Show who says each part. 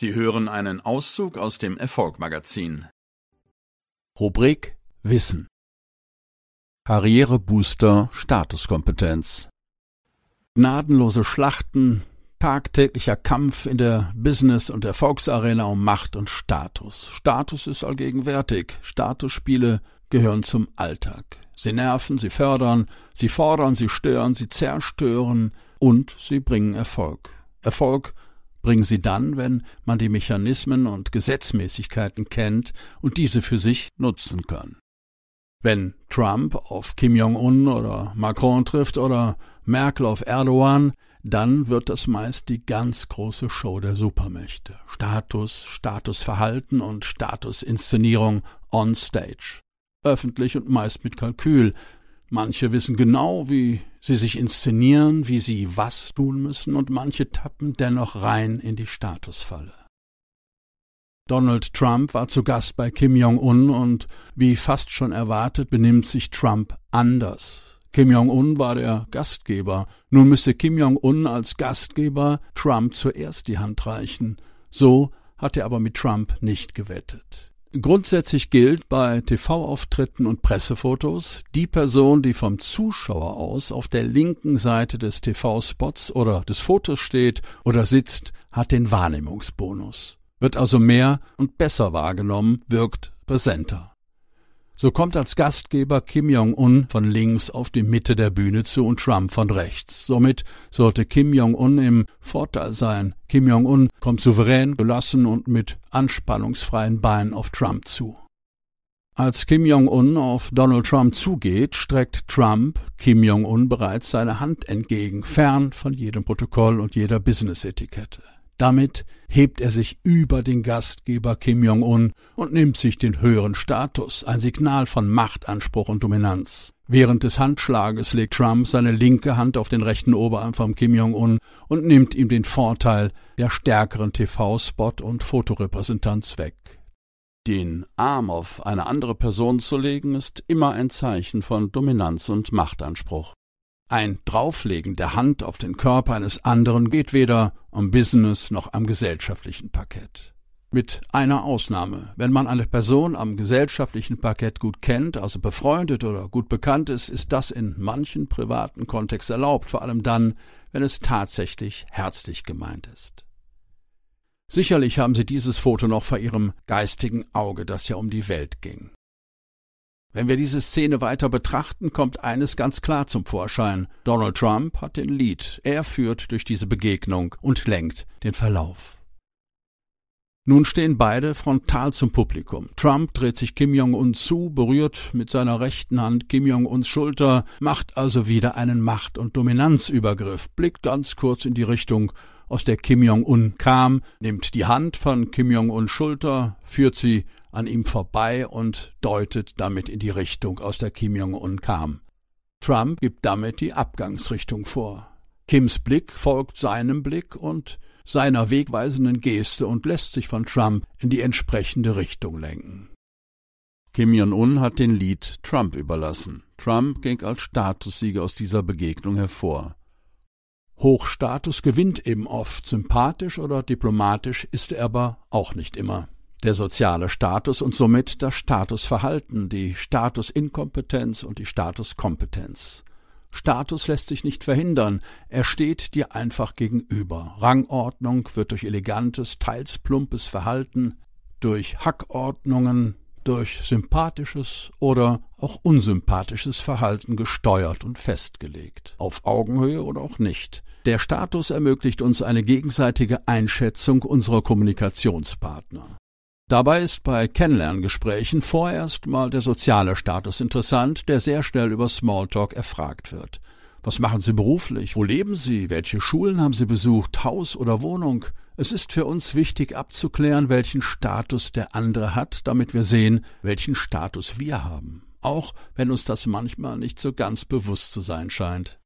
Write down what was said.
Speaker 1: Sie hören einen Auszug aus dem Erfolgmagazin.
Speaker 2: Rubrik Wissen Karrierebooster Statuskompetenz Gnadenlose Schlachten, tagtäglicher Kampf in der Business- und Erfolgsarena um Macht und Status. Status ist allgegenwärtig. Statusspiele gehören zum Alltag. Sie nerven, sie fördern, sie fordern, sie stören, sie zerstören und sie bringen Erfolg. Erfolg bringen sie dann, wenn man die Mechanismen und Gesetzmäßigkeiten kennt und diese für sich nutzen kann. Wenn Trump auf Kim Jong-un oder Macron trifft oder Merkel auf Erdogan, dann wird das meist die ganz große Show der Supermächte. Status, Statusverhalten und Statusinszenierung on stage. Öffentlich und meist mit Kalkül, Manche wissen genau, wie sie sich inszenieren, wie sie was tun müssen, und manche tappen dennoch rein in die Statusfalle. Donald Trump war zu Gast bei Kim Jong-un und wie fast schon erwartet benimmt sich Trump anders. Kim Jong-un war der Gastgeber. Nun müsste Kim Jong-un als Gastgeber Trump zuerst die Hand reichen. So hat er aber mit Trump nicht gewettet. Grundsätzlich gilt bei TV-Auftritten und Pressefotos, die Person, die vom Zuschauer aus auf der linken Seite des TV-Spots oder des Fotos steht oder sitzt, hat den Wahrnehmungsbonus, wird also mehr und besser wahrgenommen, wirkt präsenter. So kommt als Gastgeber Kim Jong-un von links auf die Mitte der Bühne zu und Trump von rechts. Somit sollte Kim Jong-un im Vorteil sein. Kim Jong-un kommt souverän, gelassen und mit anspannungsfreien Beinen auf Trump zu. Als Kim Jong-un auf Donald Trump zugeht, streckt Trump Kim Jong-un bereits seine Hand entgegen, fern von jedem Protokoll und jeder Business-Etikette. Damit hebt er sich über den Gastgeber Kim Jong-un und nimmt sich den höheren Status, ein Signal von Machtanspruch und Dominanz. Während des Handschlages legt Trump seine linke Hand auf den rechten Oberarm von Kim Jong-un und nimmt ihm den Vorteil der stärkeren TV-Spot und Fotorepräsentanz weg. Den Arm auf eine andere Person zu legen, ist immer ein Zeichen von Dominanz und Machtanspruch. Ein Drauflegen der Hand auf den Körper eines anderen geht weder am Business noch am gesellschaftlichen Parkett. Mit einer Ausnahme. Wenn man eine Person am gesellschaftlichen Parkett gut kennt, also befreundet oder gut bekannt ist, ist das in manchen privaten Kontext erlaubt, vor allem dann, wenn es tatsächlich herzlich gemeint ist. Sicherlich haben Sie dieses Foto noch vor Ihrem geistigen Auge, das ja um die Welt ging. Wenn wir diese Szene weiter betrachten, kommt eines ganz klar zum Vorschein. Donald Trump hat den Lead. Er führt durch diese Begegnung und lenkt den Verlauf. Nun stehen beide frontal zum Publikum. Trump dreht sich Kim Jong-un zu, berührt mit seiner rechten Hand Kim Jong-uns Schulter, macht also wieder einen Macht- und Dominanzübergriff, blickt ganz kurz in die Richtung, aus der Kim Jong-un kam, nimmt die Hand von Kim Jong-uns Schulter, führt sie an ihm vorbei und deutet damit in die Richtung, aus der Kim Jong-un kam. Trump gibt damit die Abgangsrichtung vor. Kims Blick folgt seinem Blick und seiner wegweisenden Geste und lässt sich von Trump in die entsprechende Richtung lenken. Kim Jong-un hat den Lied Trump überlassen. Trump ging als Statussieger aus dieser Begegnung hervor. Hochstatus gewinnt eben oft, sympathisch oder diplomatisch ist er aber auch nicht immer der soziale Status und somit das Statusverhalten, die Statusinkompetenz und die Statuskompetenz. Status lässt sich nicht verhindern, er steht dir einfach gegenüber. Rangordnung wird durch elegantes, teils plumpes Verhalten, durch Hackordnungen, durch sympathisches oder auch unsympathisches Verhalten gesteuert und festgelegt. Auf Augenhöhe oder auch nicht. Der Status ermöglicht uns eine gegenseitige Einschätzung unserer Kommunikationspartner. Dabei ist bei Kennenlerngesprächen vorerst mal der soziale Status interessant, der sehr schnell über Smalltalk erfragt wird. Was machen Sie beruflich? Wo leben Sie? Welche Schulen haben Sie besucht? Haus oder Wohnung? Es ist für uns wichtig abzuklären, welchen Status der andere hat, damit wir sehen, welchen Status wir haben. Auch wenn uns das manchmal nicht so ganz bewusst zu sein scheint.